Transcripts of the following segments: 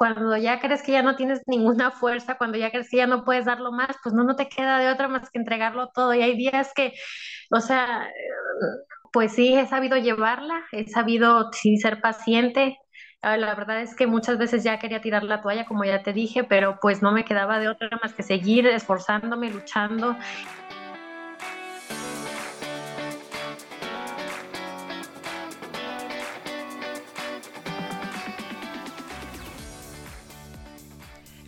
cuando ya crees que ya no tienes ninguna fuerza, cuando ya crees que ya no puedes darlo más, pues no, no te queda de otra más que entregarlo todo. Y hay días que, o sea, pues sí, he sabido llevarla, he sabido sí ser paciente. Ah, la verdad es que muchas veces ya quería tirar la toalla, como ya te dije, pero pues no me quedaba de otra más que seguir esforzándome, luchando.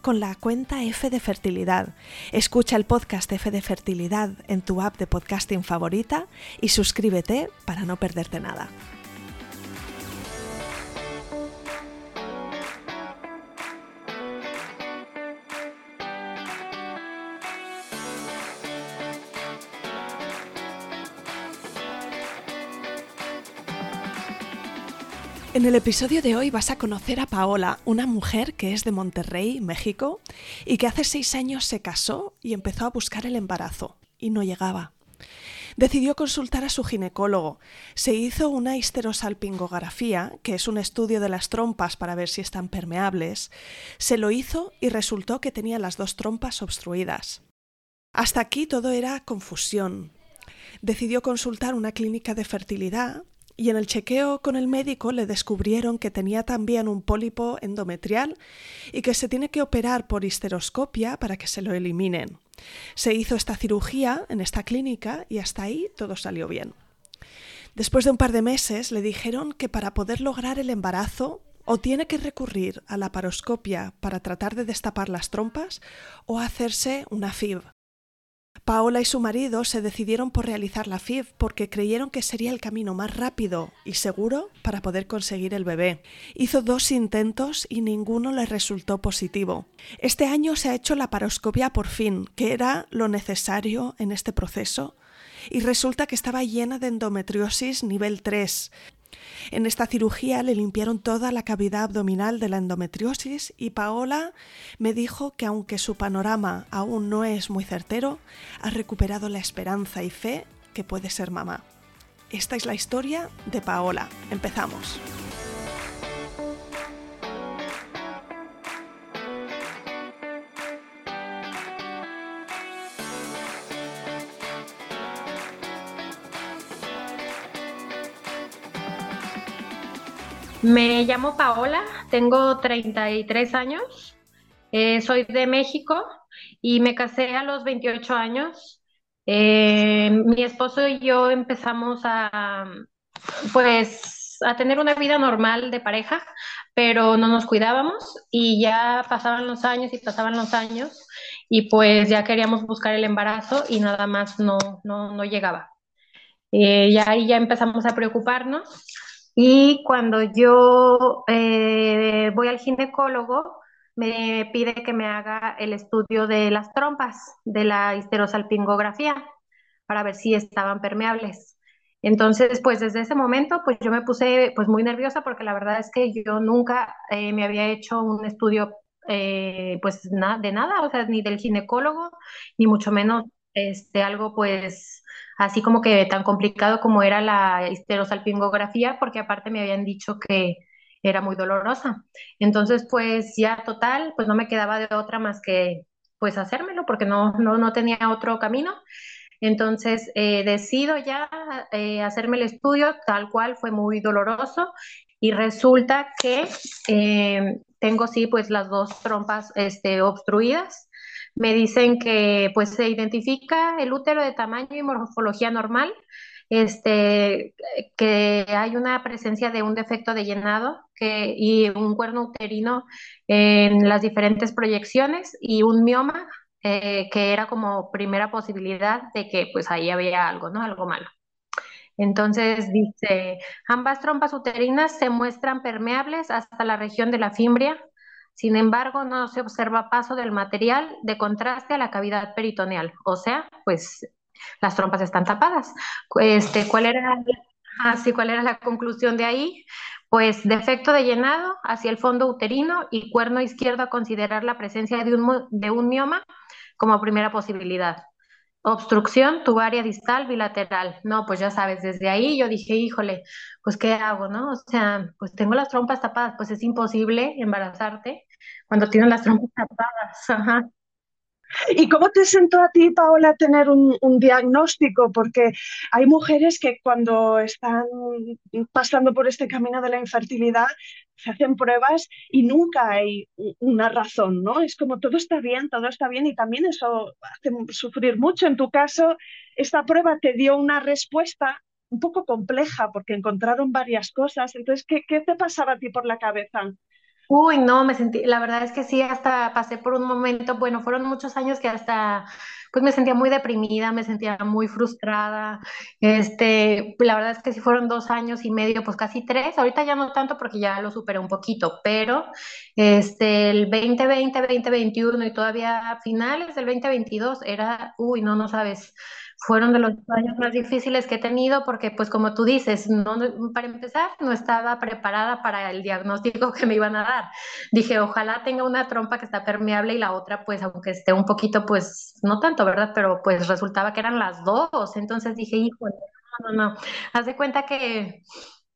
con la cuenta F de Fertilidad. Escucha el podcast F de Fertilidad en tu app de podcasting favorita y suscríbete para no perderte nada. En el episodio de hoy vas a conocer a Paola, una mujer que es de Monterrey, México, y que hace seis años se casó y empezó a buscar el embarazo, y no llegaba. Decidió consultar a su ginecólogo. Se hizo una histerosalpingografía, que es un estudio de las trompas para ver si están permeables. Se lo hizo y resultó que tenía las dos trompas obstruidas. Hasta aquí todo era confusión. Decidió consultar una clínica de fertilidad y en el chequeo con el médico le descubrieron que tenía también un pólipo endometrial y que se tiene que operar por histeroscopia para que se lo eliminen. Se hizo esta cirugía en esta clínica y hasta ahí todo salió bien. Después de un par de meses le dijeron que para poder lograr el embarazo o tiene que recurrir a la paroscopia para tratar de destapar las trompas o hacerse una FIV, Paola y su marido se decidieron por realizar la FIV porque creyeron que sería el camino más rápido y seguro para poder conseguir el bebé. Hizo dos intentos y ninguno le resultó positivo. Este año se ha hecho la paroscopia por fin, que era lo necesario en este proceso, y resulta que estaba llena de endometriosis nivel 3, en esta cirugía le limpiaron toda la cavidad abdominal de la endometriosis y Paola me dijo que aunque su panorama aún no es muy certero, ha recuperado la esperanza y fe que puede ser mamá. Esta es la historia de Paola. Empezamos. Me llamo Paola, tengo 33 años, eh, soy de México y me casé a los 28 años. Eh, mi esposo y yo empezamos a, pues, a tener una vida normal de pareja, pero no nos cuidábamos y ya pasaban los años y pasaban los años y pues ya queríamos buscar el embarazo y nada más no, no, llegaba. Eh, ya ahí ya empezamos a preocuparnos y cuando yo eh, voy al ginecólogo, me pide que me haga el estudio de las trompas, de la histerosalpingografía, para ver si estaban permeables. Entonces, pues desde ese momento, pues yo me puse pues muy nerviosa porque la verdad es que yo nunca eh, me había hecho un estudio eh, pues de nada, o sea, ni del ginecólogo, ni mucho menos este, algo pues así como que tan complicado como era la histerosalpingografía, porque aparte me habían dicho que era muy dolorosa. Entonces, pues ya total, pues no me quedaba de otra más que pues hacérmelo, porque no, no, no tenía otro camino. Entonces, eh, decido ya eh, hacerme el estudio, tal cual fue muy doloroso y resulta que eh, tengo sí pues las dos trompas este, obstruidas. Me dicen que pues se identifica el útero de tamaño y morfología normal, este, que hay una presencia de un defecto de llenado que, y un cuerno uterino en las diferentes proyecciones y un mioma eh, que era como primera posibilidad de que pues ahí había algo, ¿no? Algo malo. Entonces dice, ambas trompas uterinas se muestran permeables hasta la región de la fimbria, sin embargo no se observa paso del material de contraste a la cavidad peritoneal, o sea, pues las trompas están tapadas. Este, ¿cuál era, así, ¿Cuál era la conclusión de ahí? Pues defecto de llenado hacia el fondo uterino y cuerno izquierdo a considerar la presencia de un, de un mioma como primera posibilidad. Obstrucción tubaria distal bilateral. No, pues ya sabes, desde ahí yo dije, híjole, pues ¿qué hago, no? O sea, pues tengo las trompas tapadas, pues es imposible embarazarte cuando tienes las trompas tapadas. Ajá. ¿Y cómo te sentó a ti, Paola, tener un, diagnóstico? Porque hay mujeres que cuando están pasando por este camino de la infertilidad se hacen pruebas y nunca hay una razón, ¿no? Es como todo está bien, todo está bien y también eso hace sufrir mucho. En tu caso, esta prueba te dio una respuesta un poco compleja porque encontraron varias cosas. Entonces, ¿qué, qué te pasaba a ti por la cabeza? Uy, no, me sentí, la verdad es que sí, hasta pasé por un momento, bueno, fueron muchos años que hasta, pues me sentía muy deprimida, me sentía muy frustrada, este, la verdad es que sí fueron dos años y medio, pues casi tres, ahorita ya no tanto porque ya lo superé un poquito, pero este, el 2020, 2021 y todavía finales del 2022 era, uy, no, no sabes, fueron de los años más difíciles que he tenido porque, pues como tú dices, no, para empezar, no estaba preparada para el diagnóstico que me iban a dar. Dije, ojalá tenga una trompa que está permeable y la otra, pues aunque esté un poquito, pues no tanto, ¿verdad? Pero pues resultaba que eran las dos. Entonces dije, híjole, no, no, no. Haz de cuenta que...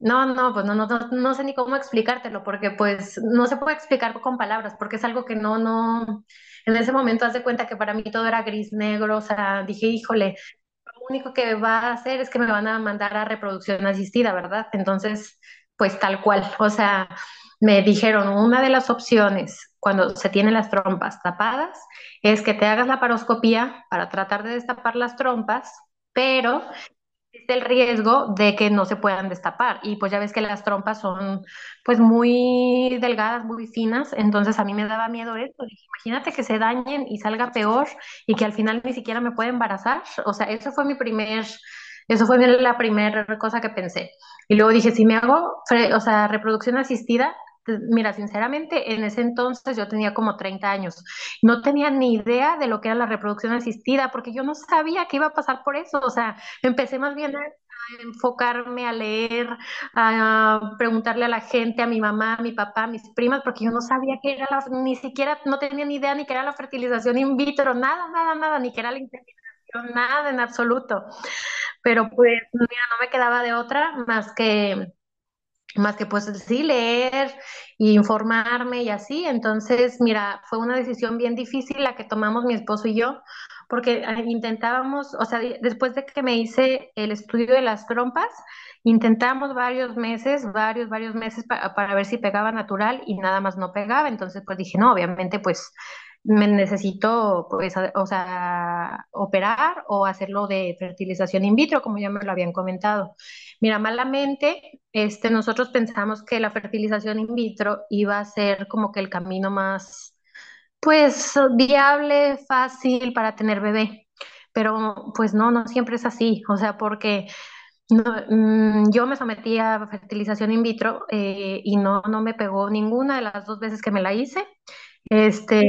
No, no, pues no, no, no, no sé ni cómo explicártelo, porque pues no se puede explicar con palabras, porque es algo que no, no, en ese momento haz de cuenta que para mí todo era gris negro, o sea, dije, híjole, lo único que va a hacer es que me van a mandar a reproducción asistida, ¿verdad? Entonces, pues tal cual, o sea, me dijeron, una de las opciones cuando se tienen las trompas tapadas es que te hagas la paroscopía para tratar de destapar las trompas, pero el riesgo de que no se puedan destapar. Y pues ya ves que las trompas son pues muy delgadas, muy finas, entonces a mí me daba miedo esto. imagínate que se dañen y salga peor y que al final ni siquiera me pueda embarazar. O sea, eso fue mi primer, eso fue la primera cosa que pensé. Y luego dije, si me hago, o sea, reproducción asistida, Mira, sinceramente, en ese entonces yo tenía como 30 años. No tenía ni idea de lo que era la reproducción asistida, porque yo no sabía que iba a pasar por eso. O sea, empecé más bien a, enfocarme, a leer, a preguntarle a la gente, a mi mamá, a mi papá, a mis primas, porque yo no sabía que era la, ni siquiera, no tenía ni idea ni que era la fertilización in vitro, nada, nada, nada, ni que era la inseminación, nada en absoluto. Pero pues, mira, no me quedaba de otra más que más que pues sí leer e informarme y así. Entonces, mira, fue una decisión bien difícil la que tomamos mi esposo y yo, porque ah, intentábamos, o sea, después de que me hice el estudio de las trompas, intentamos varios meses, varios, varios meses para ver si pegaba natural y nada más no pegaba. Entonces, pues dije, no, obviamente, pues me necesito, pues, o sea, operar o hacerlo de fertilización in vitro, como ya me lo habían comentado. Mira, malamente, este, nosotros pensamos que la fertilización in vitro iba a ser como que el camino más, pues, viable, fácil para tener bebé. Pero, pues, no, no siempre es así. O sea, porque mm, yo me sometí a fertilización in vitro eh, y no, no me pegó ninguna de las dos veces que me la hice. Este,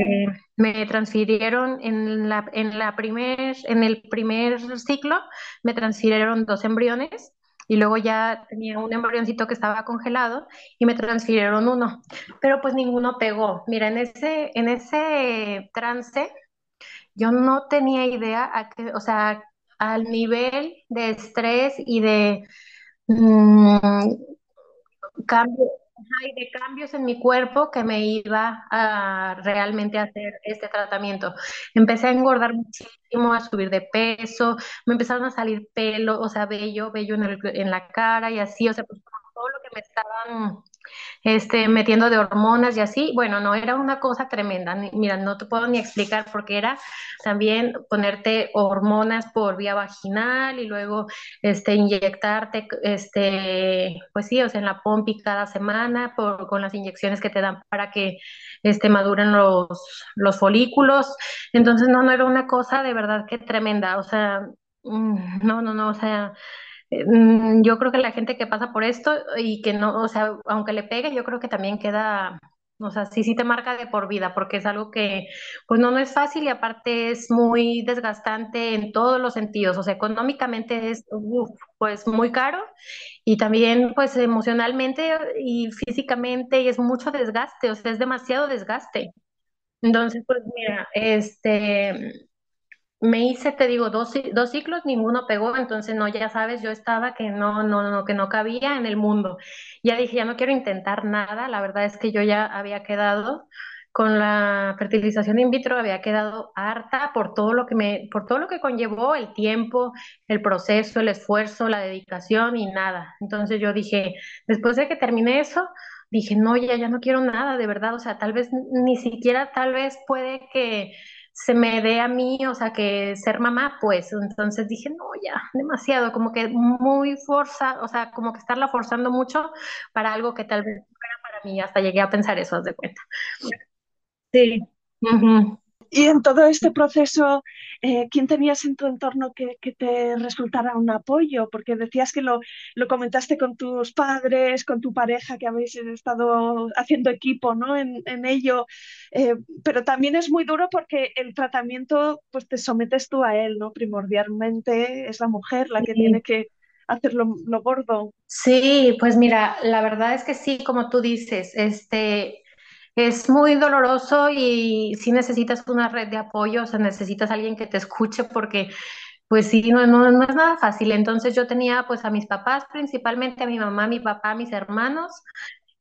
me transfirieron en la, en la primer, en el primer ciclo, me transfirieron dos embriones y luego ya tenía un embrioncito que estaba congelado y me transfirieron uno, pero pues ninguno pegó. Mira, en ese, en ese trance yo no tenía idea, a que, o sea, al nivel de estrés y de mm, cambio, de cambios en mi cuerpo que me iba a realmente hacer este tratamiento. Empecé a engordar muchísimo, a subir de peso, me empezaron a salir pelo, o sea, vello, vello en, el, en la cara y así, o sea, pues todo lo que me estaban este, metiendo de hormonas y así. Bueno, no era una cosa tremenda. Mira, no te puedo ni explicar porque era también ponerte hormonas por vía vaginal y luego este, inyectarte, este, pues sí, o sea, en la pompi cada semana por, con las inyecciones que te dan para que este, maduren los, los folículos. Entonces, no, no era una cosa de verdad que tremenda. O sea, mm, no, no, no, o sea yo creo que la gente que pasa por esto y que no, o sea, aunque le pegue, yo creo que también queda, o sea, sí, sí te marca de por vida, porque es algo que, pues no, no es fácil y aparte es muy desgastante en todos los sentidos, o sea, económicamente es, pues muy caro y también, pues emocionalmente y físicamente y es mucho desgaste, o sea, es demasiado desgaste. Entonces, pues mira, este, me hice, te digo, dos, dos ciclos, ninguno pegó, entonces no, ya sabes, yo estaba que no, no, no, que no cabía en el mundo. Ya dije, ya no quiero intentar nada, la verdad es que yo ya había quedado con la fertilización in vitro, había quedado harta por todo lo que me, por todo lo que conllevó el tiempo, el proceso, el esfuerzo, la dedicación y nada. Entonces yo dije, después de que terminé eso, dije, no, ya, ya no quiero nada, de verdad, o sea, tal vez ni siquiera, tal vez puede que se me dé a mí, o sea, que ser mamá, pues entonces dije, no, ya, demasiado, como que muy forza, o sea, como que estarla forzando mucho para algo que tal vez no era para mí, hasta llegué a pensar eso, haz de cuenta. Sí. Y en todo este proceso, eh, ¿quién tenías en tu entorno que, te resultara un apoyo? Porque decías que lo, lo, comentaste con tus padres, con tu pareja, que habéis estado haciendo equipo ¿no? en, en ello, eh, pero también es muy duro porque el tratamiento, pues te sometes tú a él, ¿no? Primordialmente es la mujer la que tiene que hacer lo, lo gordo. Sí, pues mira, la verdad es que sí, como tú dices, este es muy doloroso y si necesitas una red de apoyo, o sea, necesitas alguien que te escuche porque pues sí, no, no, es nada fácil. Entonces yo tenía pues a mis papás, principalmente a mi mamá, a mi papá, a mis hermanos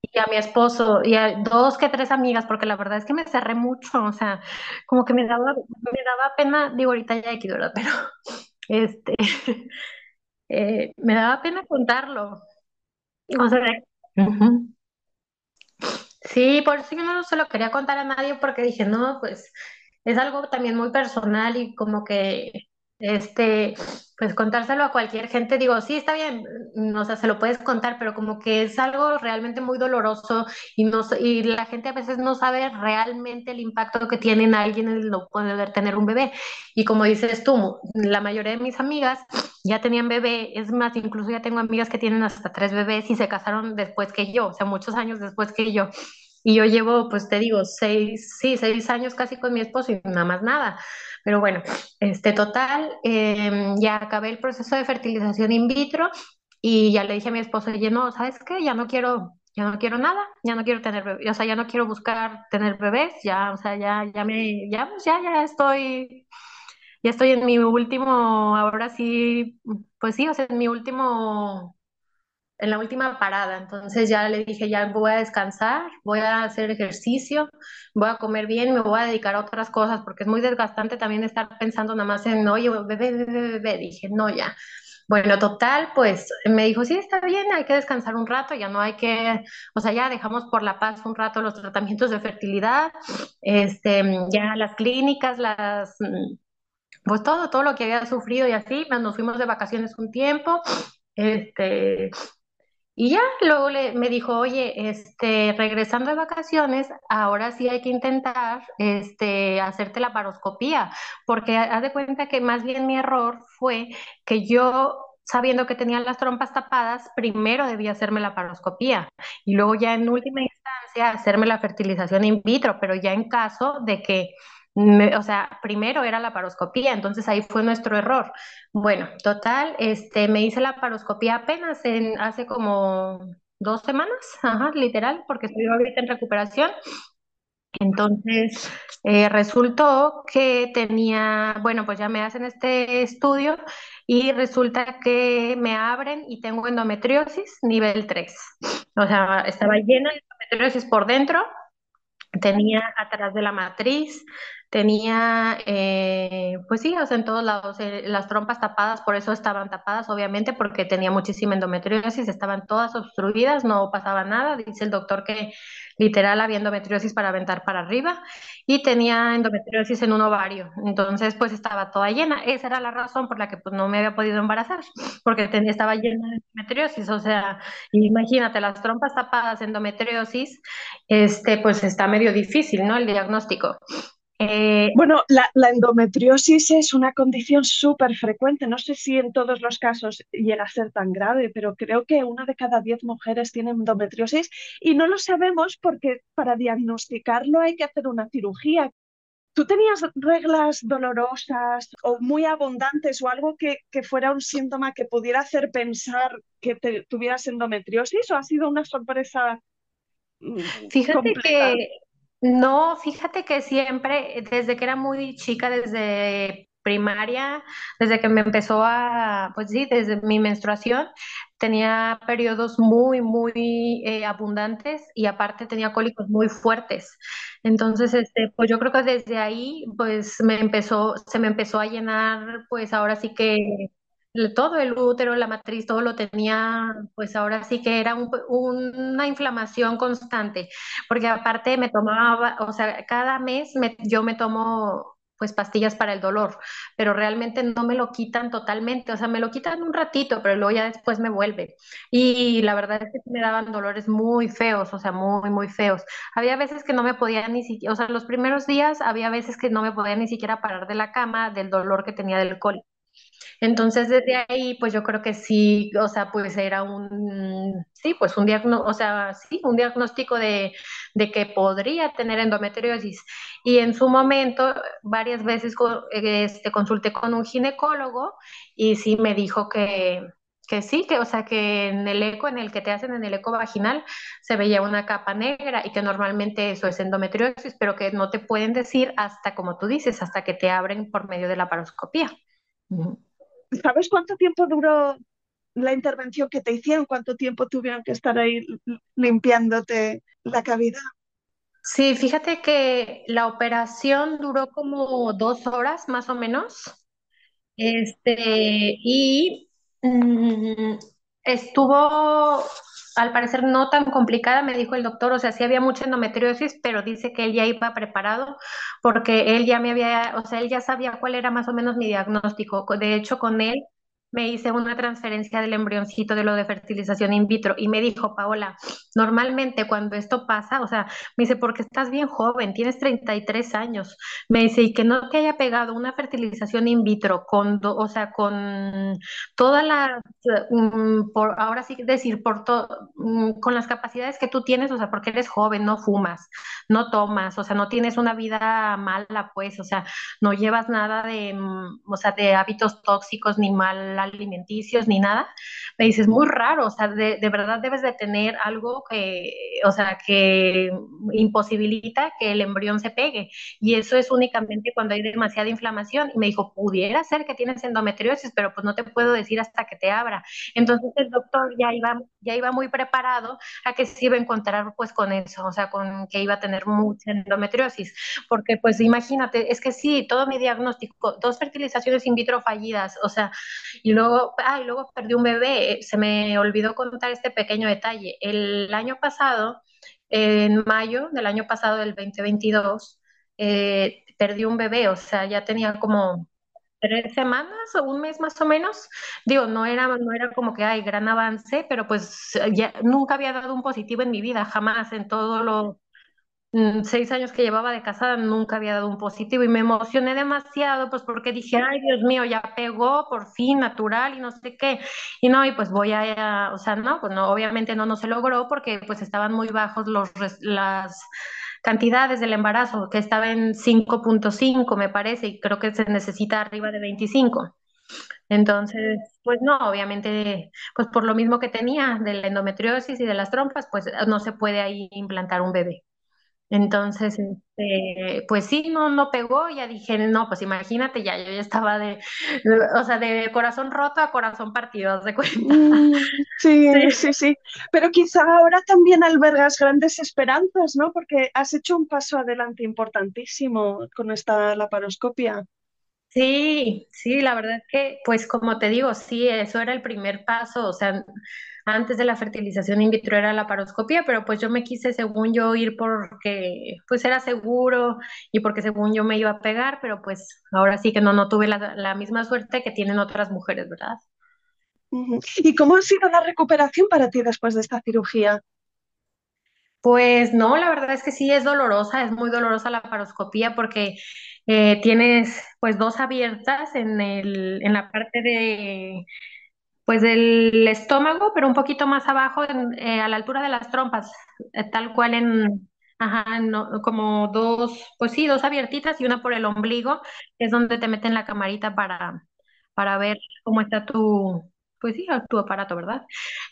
y a mi esposo y a dos que tres amigas, porque la verdad es que me cerré mucho, o sea, como que me daba, me daba pena, digo ahorita ya aquí, ¿verdad? Pero este, eh, me daba pena contarlo. O sea, Sí, por eso yo no se lo quería contar a nadie porque dije, no, pues es algo también muy personal y como que, este, pues contárselo a cualquier gente, digo, sí, está bien, no, o sea, se lo puedes contar, pero como que es algo realmente muy doloroso y, no, y la gente a veces no sabe realmente el impacto que tiene en alguien el no poder tener un bebé. Y como dices tú, la mayoría de mis amigas ya tenían bebé, es más, incluso ya tengo amigas que tienen hasta tres bebés y se casaron después que yo, o sea, muchos años después que yo. Y yo llevo, pues te digo, seis, sí, seis años casi con mi esposo y nada más nada. Pero bueno, este total, em, ya acabé el proceso de fertilización in vitro y ya le dije a mi esposo, oye, no, ¿sabes qué? Ya no quiero, ya no quiero nada, ya no quiero tener o sea, ya no quiero buscar tener bebés, ya, o sea, ya, ya me, ya, pues ya, ya estoy, ya estoy en mi último, ahora sí, pues sí, o sea, en mi último en la última parada. Entonces ya le dije, ya voy a descansar, voy a hacer ejercicio, voy a comer bien, me voy a dedicar a otras cosas, porque es muy desgastante también estar pensando nada más en, oye, bebé, bebé, bebé. Dije, no, ya. Bueno, total, pues me dijo, sí, está bien, hay que descansar un rato, ya no hay que, o sea, ya dejamos por la paz un rato los tratamientos de fertilidad, este, ya las clínicas, las, pues todo, todo lo que había sufrido y así, nos fuimos de vacaciones un tiempo, este, y ya luego le, me dijo, oye, este, regresando de vacaciones, ahora sí hay que intentar este, hacerte la paroscopía, porque haz de cuenta que más bien mi error fue que yo, sabiendo que tenía las trompas tapadas, primero debía hacerme la paroscopía y luego ya en última instancia hacerme la fertilización in vitro, pero ya en caso de que o sea, primero era la paroscopía, entonces ahí fue nuestro error. Bueno, total, este, me hice la paroscopía apenas en, hace como dos semanas, ajá, literal, porque estoy ahorita en recuperación. Entonces, eh, resultó que tenía, bueno, pues ya me hacen este estudio y resulta que me abren y tengo endometriosis nivel 3. O sea, estaba llena de endometriosis por dentro, tenía atrás de la matriz, tenía, eh, pues sí, o sea, en todos lados, eh, las trompas tapadas, por eso estaban tapadas, obviamente, porque tenía muchísima endometriosis, estaban todas obstruidas, no pasaba nada, dice el doctor que literal había endometriosis para aventar para arriba y tenía endometriosis en un ovario, entonces pues estaba toda llena, esa era la razón por la que pues no me había podido embarazar, porque tenía, estaba llena de endometriosis, o sea, imagínate, las trompas tapadas, endometriosis, este, pues está medio difícil, ¿no? El diagnóstico. Eh, bueno, la, endometriosis es una condición súper frecuente. No sé si en todos los casos llega a ser tan grave, pero creo que una de cada diez mujeres tiene endometriosis y no lo sabemos porque para diagnosticarlo hay que hacer una cirugía. ¿Tú tenías reglas dolorosas o muy abundantes o algo que, fuera un síntoma que pudiera hacer pensar que tuvieras endometriosis o ha sido una sorpresa? Mm, Fíjate que no, fíjate que siempre, desde que era muy chica, desde primaria, desde que me empezó a, pues sí, desde mi menstruación, tenía periodos muy, muy eh, abundantes y aparte tenía cólicos muy fuertes. Entonces, este, pues yo creo que desde ahí, pues me empezó, se me empezó a llenar, pues ahora sí que todo el útero, la matriz, todo lo tenía, pues ahora sí que era una inflamación constante, porque aparte me tomaba, o sea, cada mes yo me tomo pues pastillas para el dolor, pero realmente no me lo quitan totalmente, o sea, me lo quitan un ratito, pero luego ya después me vuelve. Y la verdad es que me daban dolores muy feos, o sea, muy, muy feos. Había veces que no me podía ni siquiera, o sea, los primeros días había veces que no me podía ni siquiera parar de la cama del dolor que tenía del cólico. Entonces, desde ahí, pues yo creo que sí, o sea, pues era un, sí, pues un diagnóstico, o sea, sí, un diagnóstico de, de, que podría tener endometriosis. Y en su momento, varias veces este, consulté con un ginecólogo y sí me dijo que, que sí, que, o sea, que en el eco, en el que te hacen en el eco vaginal, se veía una capa negra y que normalmente eso es endometriosis, pero que no te pueden decir hasta, como tú dices, hasta que te abren por medio de la paroscopía. ¿Sabes cuánto tiempo duró la intervención que te hicieron? ¿Cuánto tiempo tuvieron que estar ahí limpiándote la cavidad? Sí, fíjate que la operación duró como dos horas más o menos. Este, y mm, estuvo al parecer no tan complicada, me dijo el doctor, o sea, sí había mucha endometriosis, pero dice que él ya iba preparado porque él ya me había, o sea, él ya sabía cuál era más o menos mi diagnóstico. De hecho, con él me hice una transferencia del embrioncito de lo de fertilización in vitro y me dijo, Paola, normalmente cuando esto pasa, o sea, me dice, porque estás bien joven, tienes 33 años, me dice, y que no te haya pegado una fertilización in vitro con, o sea, con todas las, mm, por, ahora sí decir, por todo, mm, con las capacidades que tú tienes, o sea, porque eres joven, no fumas, no tomas, o sea, no tienes una vida mala, pues, o sea, no llevas nada de, mm, o sea, de hábitos tóxicos ni mal alimenticios ni nada, me dices, muy raro, o sea, de, de, verdad debes de tener algo que, o sea, que imposibilita que el embrión se pegue. Y eso es únicamente cuando hay demasiada inflamación. Y me dijo, pudiera ser que tienes endometriosis, pero pues no te puedo decir hasta que te abra. Entonces el doctor ya iba, ya iba muy preparado a que se iba a encontrar pues con eso, o sea, con que iba a tener mucha endometriosis. Porque pues imagínate, es que sí, todo mi diagnóstico, dos fertilizaciones in vitro fallidas, o sea, y luego, ah, luego perdí un bebé. Se me olvidó contar este pequeño detalle. El año pasado, en mayo del año pasado, del 2022, eh, perdí un bebé, o sea, ya tenía como tres semanas o un mes más o menos. Digo, no era, no era como que hay gran avance, pero pues ya nunca había dado un positivo en mi vida, jamás en todo lo, seis años que llevaba de casada nunca había dado un positivo y me emocioné demasiado pues porque dije, ay Dios mío, ya pegó por fin natural y no sé qué. Y no, y pues voy a, o sea, no, pues no, obviamente no, no se logró porque pues estaban muy bajos los, las cantidades del embarazo, que estaba en 5.5 me parece y creo que se necesita arriba de 25. Entonces, pues no, obviamente, pues por lo mismo que tenía de la endometriosis y de las trompas, pues no se puede ahí implantar un bebé. Entonces, este, pues sí, no, no pegó, ya dije, no, pues imagínate, ya yo ya estaba de, o sea, de corazón roto a corazón partido, de cuenta. Mm, sí, Sí. sí, sí. Pero quizá ahora también albergas grandes esperanzas, ¿no? Porque has hecho un paso adelante importantísimo con esta laparoscopia. Sí, sí, la verdad es que, pues como te digo, sí, eso era el primer paso, o sea, antes de la fertilización in vitro era la paroscopía, pero pues yo me quise, según yo, ir porque pues era seguro y porque según yo me iba a pegar, pero pues ahora sí que no, no tuve la, la misma suerte que tienen otras mujeres, ¿verdad? ¿Y cómo ha sido la recuperación para ti después de esta cirugía? Pues no, la verdad es que sí es dolorosa, es muy dolorosa la paroscopía porque eh, tienes pues dos abiertas en el, en la parte de Pues del estómago, pero un poquito más abajo, en- eh, a la altura de las trompas, eh, tal cual en, ajá, como dos, pues sí, dos abiertitas y una por el ombligo, que es donde te meten la camarita para, para ver cómo está tu, pues sí, tu aparato, ¿verdad?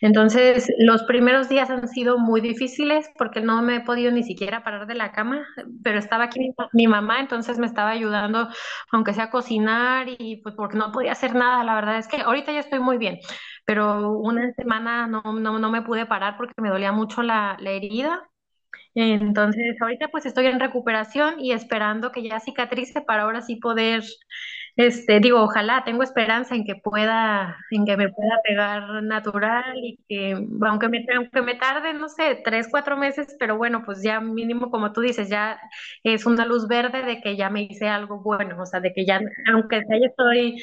Entonces, los primeros días han sido muy difíciles porque no me he podido ni siquiera parar de la cama, pero estaba aquí mi, mi mamá, entonces me estaba ayudando, aunque sea a cocinar y pues porque no podía hacer nada, la verdad es que ahorita ya estoy muy bien pero una semana no, no, no me pude parar porque me dolía mucho la, la herida. Entonces, ahorita pues estoy en recuperación y esperando que ya cicatrice para ahora sí poder, este, digo, ojalá, tengo esperanza en que pueda, en que me pueda pegar natural y que, aunque me, aunque me tarde, no sé, tres, cuatro meses, pero bueno, pues ya mínimo, como tú dices, ya es una luz verde de que ya me hice algo bueno, o sea, de que ya, aunque ya estoy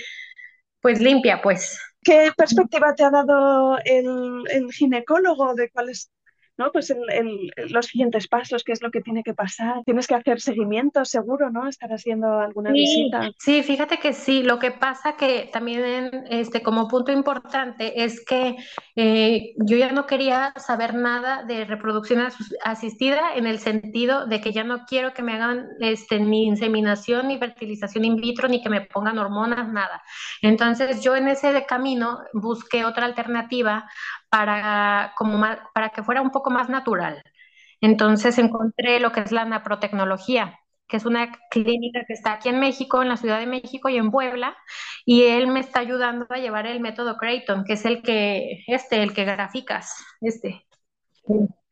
pues limpia, pues. ¿Qué perspectiva te ha dado el, el ginecólogo de cuáles, ¿no? Pues el- el- los siguientes pasos, qué es lo que tiene que pasar? Tienes que hacer seguimiento, seguro, ¿no? Estar haciendo alguna Sí, visita. sí, fíjate que sí. Lo que pasa que también, este, como punto importante, es que eh, yo ya no quería saber nada de reproducción as- asistida en el sentido de que ya no quiero que me hagan, este, ni inseminación, ni fertilización in vitro, ni que me pongan hormonas, nada. Entonces, yo en ese camino busqué otra alternativa para, como para que fuera un poco más natural. Entonces, encontré lo que es la naprotecnología que es una clínica que está aquí en México, en la Ciudad de México y en Puebla, y él me está ayudando a llevar el método Creighton, que es el que, este, el que graficas, este.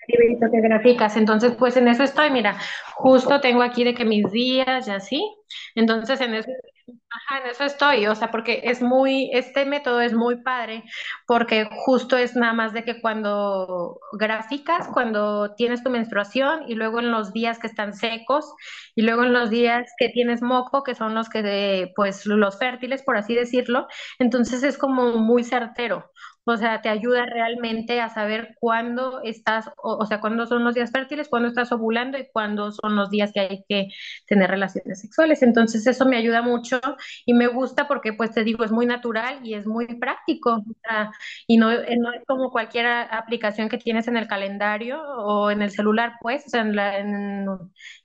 Que graficas, entonces pues en eso estoy, mira, justo tengo aquí de que mis días y así, entonces en eso Ajá, en eso estoy, o sea, porque es muy, este método es muy padre, porque justo es nada más de que cuando graficas, cuando tienes tu menstruación y luego en los días que están secos y luego en los días que tienes moco, que son los que, pues, los fértiles, por así decirlo, entonces es como muy certero. O sea, te ayuda realmente a saber cuándo estás, o, sea, cuándo son los días fértiles, cuándo estás ovulando y cuándo son los días que hay que tener relaciones sexuales. Entonces, eso me ayuda mucho y me gusta porque, pues te digo, es muy natural y es muy práctico. O sea, y no, eh, no es como cualquier aplicación que tienes en el calendario o en el celular, pues, o sea, en la-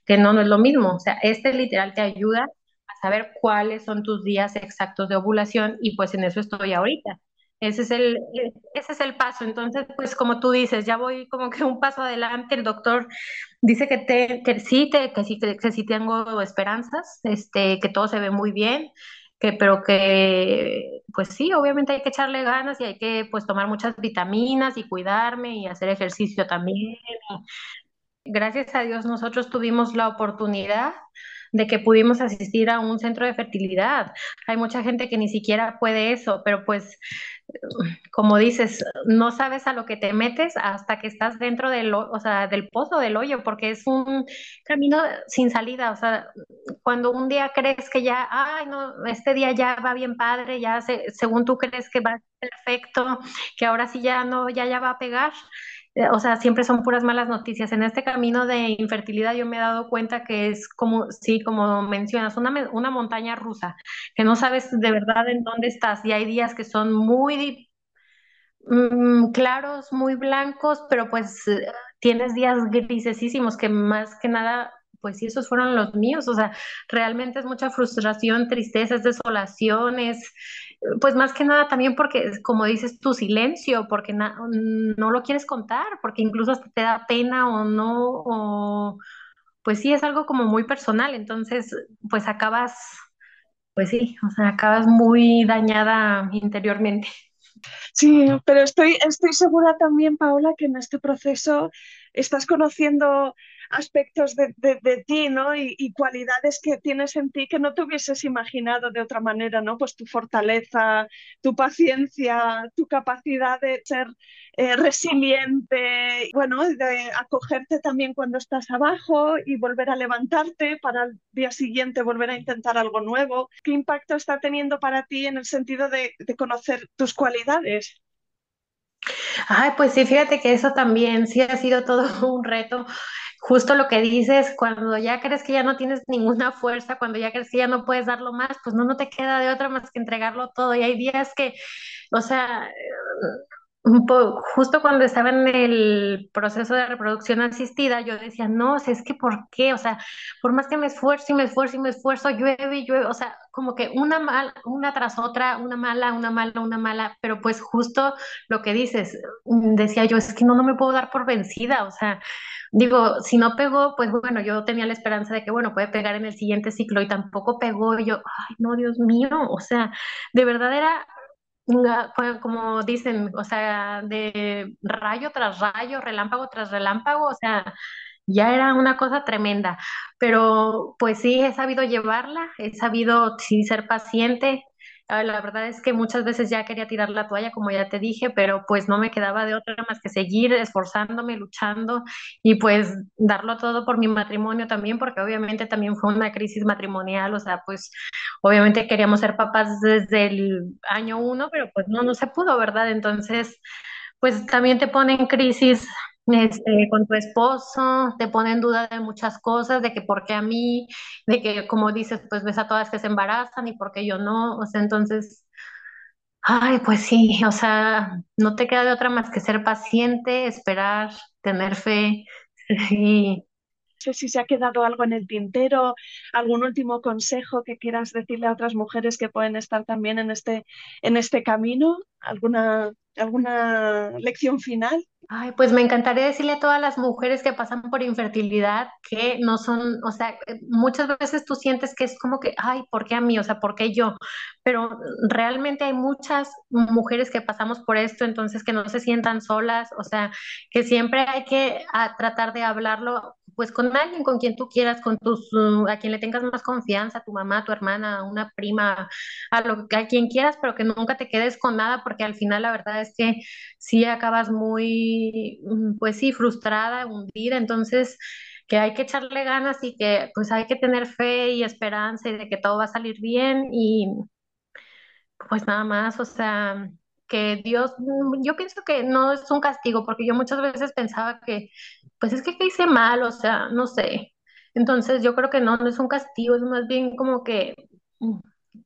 que no es lo mismo. O sea, este literal te ayuda a saber cuáles son tus días exactos de ovulación y pues en eso estoy ahorita. Ese es el, ese es el paso. Entonces, pues como tú dices, ya voy como que un paso adelante. El doctor dice que, te, que sí, que sí, que, que tengo esperanzas, este, que todo se ve muy bien, que, pero que, pues sí, obviamente hay que echarle ganas y hay que, pues, tomar muchas vitaminas y cuidarme y hacer ejercicio también. Gracias a Dios nosotros tuvimos la oportunidad de que pudimos asistir a un centro de fertilidad. Hay mucha gente que ni siquiera puede eso, pero pues como dices, no sabes a lo que te metes hasta que estás dentro del, o sea, del pozo, del hoyo, porque es un camino sin salida. O sea, cuando un día crees que ya, ay, no, este día ya va bien padre, ya se, según tú crees que va perfecto, que ahora sí ya no, ya ya va a pegar. Eh, O sea, siempre son puras malas noticias. En este camino de infertilidad yo me he dado cuenta que es como, sí, como mencionas, una, una montaña rusa, que no sabes de verdad en dónde estás. Y hay días que son muy mm, claros, muy blancos, pero pues eh, tienes días grisesísimos que más que nada, pues sí, esos fueron los míos. O sea, realmente es mucha frustración, tristeza, es desolación, es, pues más que nada también porque, como dices, tu silencio, porque no lo quieres contar, porque incluso hasta te da pena o no, pues sí es algo como muy personal, entonces pues acabas, pues sí, o sea, acabas muy dañada interiormente. Sí, pero estoy, estoy segura también, Paola, que en este proceso estás conociendo aspectos de, ti, ¿no? Y, cualidades que tienes en ti que no te hubieses imaginado de otra manera, ¿no? Pues tu fortaleza, tu paciencia, tu capacidad de ser eh, resiliente, bueno, de acogerte también cuando estás abajo y volver a levantarte para el día siguiente volver a intentar algo nuevo. ¿Qué impacto está teniendo para ti en el sentido de, de conocer tus cualidades? Ay, pues sí, fíjate que eso también sí ha sido todo un reto justo lo que dices, cuando ya crees que ya no tienes ninguna fuerza, cuando ya crees que ya no puedes darlo más, pues no, no te queda de otra más que entregarlo todo. Y hay días que, o sea, justo cuando estaba en el proceso de reproducción asistida, yo decía, no, o es que ¿por qué? O sea, por más que me esfuerzo y me esfuerzo y me esfuerzo, llueve y llueve, o sea, como que una mala, una tras otra, una mala, una mala, una mala, pero pues justo lo que dices, decía yo, es que no, no me puedo dar por vencida, o sea, digo, si no pegó, pues bueno, yo tenía la esperanza de que, bueno, puede pegar en el siguiente ciclo y tampoco pegó, y yo, ay, no, Dios mío, o sea, de verdad era como dicen, o sea, de rayo tras rayo, relámpago tras relámpago, o sea, ya era una cosa tremenda. Pero pues sí, he sabido llevarla, he sabido sí ser paciente, la verdad es que muchas veces ya quería tirar la toalla, como ya te dije, pero pues no me quedaba de otra más que seguir esforzándome, luchando y pues darlo todo por mi matrimonio también, porque obviamente también fue una crisis matrimonial, o sea, pues obviamente queríamos ser papás desde el año uno, pero pues no, no se pudo, ¿verdad? Entonces, pues también te pone en crisis este, con tu esposo, te pone en duda de muchas cosas, de que por qué a mí, de que como dices, pues ves a todas que se embarazan y por qué yo no, o sea, entonces, ay, pues sí, o sea, no te queda de otra más que ser paciente, esperar, tener fe y... No sé si se ha quedado algo en el tintero, algún último consejo que quieras decirle a otras mujeres que pueden estar también en este, en este camino, alguna, alguna lección final. Ay, pues me encantaría decirle a todas las mujeres que pasan por infertilidad que no son, o sea, eh, muchas veces tú sientes que es como que, ay, ¿por qué a mí? O sea, ¿por qué yo? Pero realmente hay muchas mujeres que pasamos por esto, entonces que no se sientan solas, o sea, que siempre hay que tratar de hablarlo pues con alguien con quien tú quieras, con tus, uh, a quien le tengas más confianza, tu mamá, tu hermana, una prima, a, lo, a quien quieras, pero que nunca te quedes con nada, porque al final la verdad es que sí acabas muy, mm, pues sí, frustrada, hundida, entonces que hay que echarle ganas y que pues hay que tener fe y esperanza y de que todo va a salir bien y pues nada más, o sea, que Dios, mm, yo pienso que no es un castigo, porque yo muchas veces pensaba que pues es que ¿qué hice mal? O sea, no sé. Entonces yo creo que no, no es un castigo, es más bien como que,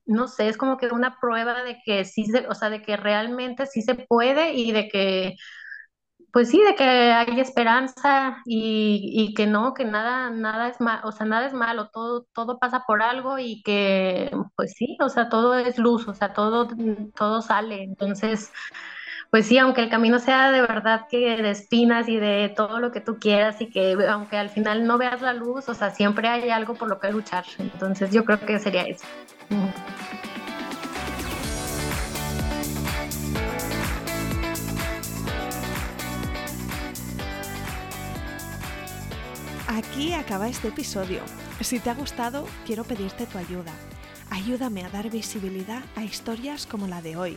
no sé, es como que una prueba de que sí se, o sea, de que realmente sí se puede y de que, pues sí, de que hay esperanza y, y que no, que nada, nada es malo, o sea, nada es malo, todo, todo pasa por algo y que, pues sí, o sea, todo es luz, o sea, todo, todo sale. Entonces, pues sí, aunque el camino sea de verdad que de espinas y de todo lo que tú quieras y que aunque al final no veas la luz, o sea, siempre hay algo por lo que luchar. Entonces yo creo que sería eso. Aquí acaba este episodio. Si te ha gustado, quiero pedirte tu ayuda. Ayúdame a dar visibilidad a historias como la de hoy